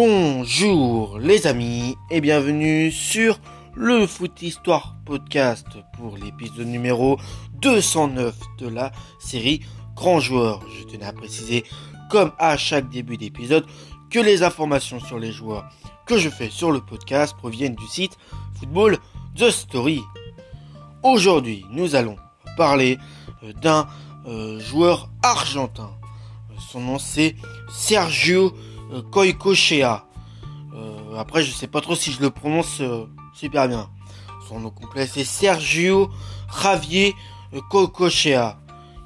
Bonjour les amis et bienvenue sur le Foot Histoire Podcast pour l'épisode numéro 209 de la série Grand Joueur. Je tenais à préciser, comme à chaque début d'épisode, que les informations sur les joueurs que je fais sur le podcast proviennent du site Football The Story. Aujourd'hui, nous allons parler euh, d'un euh, joueur argentin. Son nom c'est Sergio Koikochea. Euh, après, je sais pas trop si je le prononce euh, super bien. Son nom complet, c'est Sergio Javier Koikochea.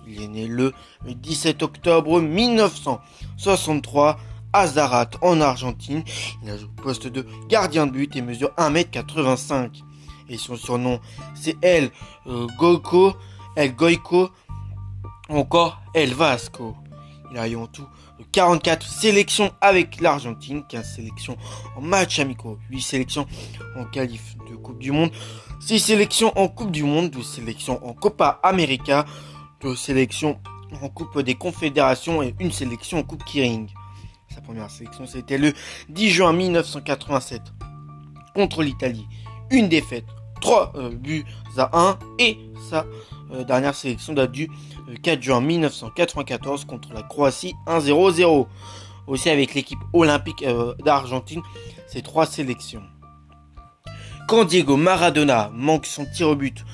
Il est né le 17 octobre 1963 à Zarat, en Argentine. Il a joué au poste de gardien de but et mesure 1m85. Et son surnom, c'est El euh, Goico, El Goico, encore El Vasco. Il a eu en tout 44 sélections avec l'Argentine, 15 sélections en match amicaux, 8 sélections en qualif de Coupe du Monde, 6 sélections en Coupe du Monde, 12 sélections en Copa América, 2 sélections en Coupe des Confédérations et une sélection en Coupe Kering. Sa première sélection, c'était le 10 juin 1987 contre l'Italie. Une défaite, 3 euh, buts à 1 et sa euh, dernière sélection date du 4 euh, juin 1994 contre la Croatie 1-0-0. Aussi avec l'équipe olympique euh, d'Argentine, ces trois sélections. Quand Diego Maradona manque son tir au but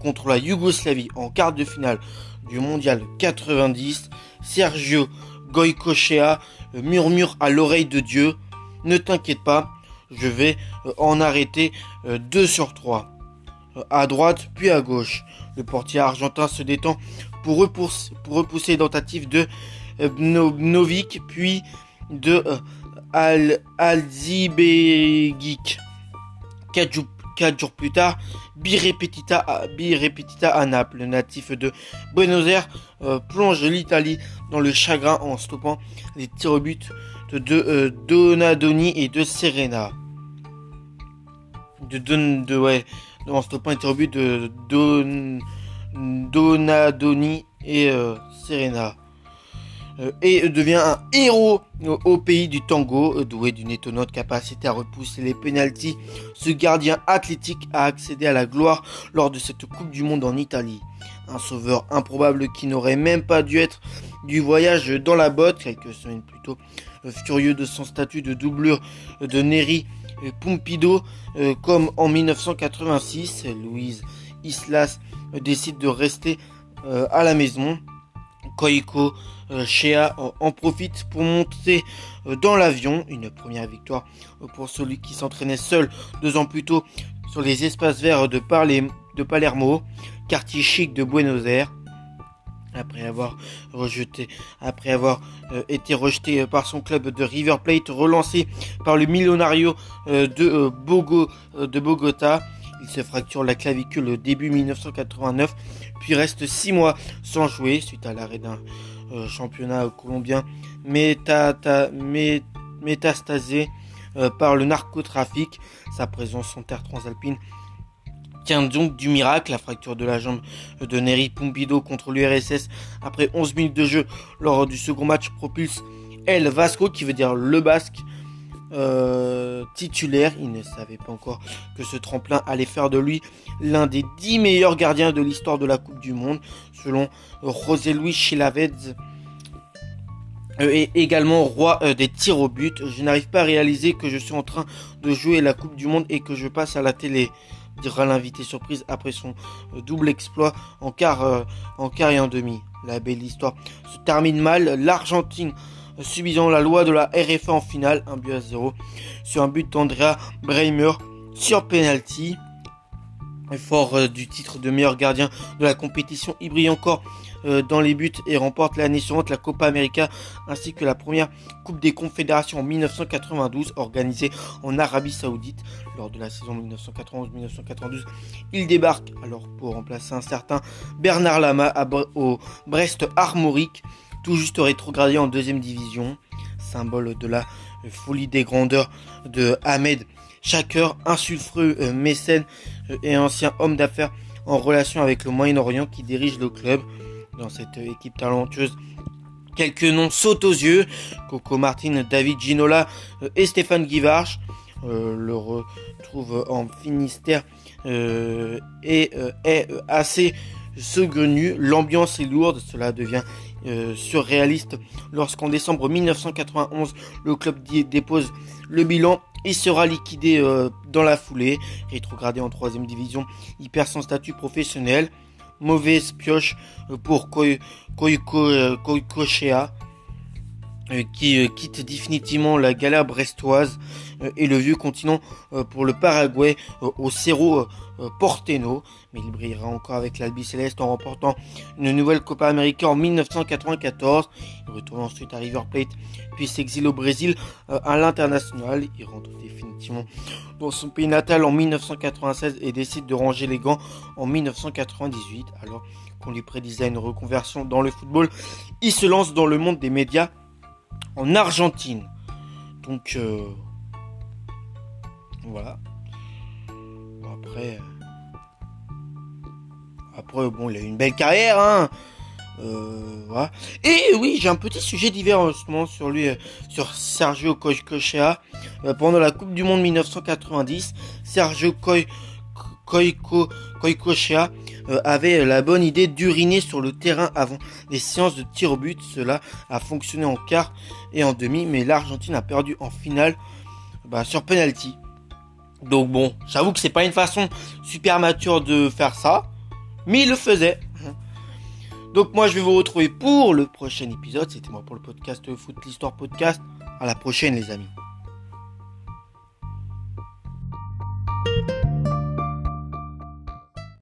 contre la Yougoslavie en quart de finale du mondial 90, Sergio Goicochea murmure à l'oreille de Dieu Ne t'inquiète pas, je vais en arrêter 2 sur 3 à droite puis à gauche. Le portier argentin se détend pour repousser, les tentatives de euh, Novik puis de euh, Al Alzibegic. Quatre jours, plus tard, Birepetita à, Birepetita à Naples, le natif de Buenos Aires, euh, plonge l'Italie dans le chagrin en stoppant les tirs au but de Donadoni et de Serena. De, de, de ouais, en stoppant les tirs de Don, Donadoni et euh, Serena. Euh, et devient un héros au pays du tango, euh, doué d'une étonnante capacité à repousser les pénalties. Ce gardien athlétique a accédé à la gloire lors de cette Coupe du Monde en Italie. Un sauveur improbable qui n'aurait même pas dû être du voyage dans la botte, quelques semaines plus tôt, furieux de son statut de doublure de Neri Pompido, comme en 1986, Louise Islas décide de rester euh, à la maison. Koiko euh, Shea en profite pour monter euh, dans l'avion. Une première victoire pour celui qui s'entraînait seul deux ans plus tôt sur les espaces verts de, Palermo, quartier chic de Buenos Aires. Après avoir été rejeté par son club de River Plate, relancé par le Millonario de, Bogo, de Bogota, il se fracture la clavicule début 1989, puis reste 6 mois sans jouer suite à l'arrêt d'un euh, championnat colombien métastasé euh, par le narcotrafic. Sa présence en terre transalpine tient donc du miracle. La fracture de la jambe de Neri Pompido contre l'URSS après 11 minutes de jeu lors du second match propulse El Vasco, qui veut dire le basque, euh, titulaire. Il ne savait pas encore que ce tremplin allait faire de lui l'un des dix meilleurs gardiens de l'histoire de la Coupe du Monde, selon José Luis Chilavez. Euh, et également roi euh, des tirs au but. Je n'arrive pas à réaliser que je suis en train de jouer la Coupe du Monde et que je passe à la télé, dira l'invité surprise après son double exploit en quart, en quart et en demi. La belle histoire se termine mal. L'Argentine subissant la loi de la RFA en finale, un but à 0, sur un but d'Andrea Breimer sur penalty. Fort euh, du titre de meilleur gardien de la compétition, il brille encore euh, dans les buts et remporte l'année suivante la Copa América ainsi que la première Coupe des Confédérations en 1992 organisée en Arabie Saoudite lors de la saison 1991-1992. Il débarque alors pour remplacer un certain Bernard Lama au Brest Armorique tout juste rétrogradé en deuxième division, symbole de la folie des grandeurs de Ahmed Shaker, un sulfureux euh, mécène euh, et ancien homme d'affaires en relation avec le Moyen-Orient qui dirige le club. Dans cette équipe talentueuse, Quelques noms sautent aux yeux. Coco Martin, David Ginola et Stéphane Guivarch. le retrouve en Finistère et est assez saugrenu. L'ambiance est lourde, cela devient surréaliste lorsqu'en décembre 1991 le club dépose le bilan il sera liquidé euh, dans la foulée, rétrogradé en troisième division. Il perd son statut professionnel. Mauvaise pioche euh, pour Koikochea, euh, qui quitte définitivement la galère brestoise et le vieux continent pour le Paraguay au Cerro Porteno. Mais il brillera encore avec l'Albi Céleste en remportant une nouvelle Copa América en 1994. Il retourne ensuite à River Plate, puis s'exile au Brésil à l'international. Il rentre définitivement dans son pays natal en 1996 et décide de ranger les gants en 1998. Alors qu'on lui prédisait une reconversion dans le football, il se lance dans le monde des médias en Argentine. Donc euh, voilà. après, après bon, il a eu une belle carrière, hein. Euh. Et oui, j'ai un petit sujet moment sur lui, euh, sur Sergio Cochea. Euh, pendant la Coupe du Monde 1990, Sergio Coicochea avait la bonne idée d'uriner sur le terrain avant les séances de tir au but. Cela a fonctionné en quart et en demi, mais l'Argentine a perdu en finale bah, sur penalty. Donc bon, j'avoue que c'est pas une façon super mature de faire ça, mais il le faisait. Donc moi je vais vous retrouver pour le prochain épisode. C'était moi pour le podcast Foot l'Histoire Podcast. À la prochaine les amis.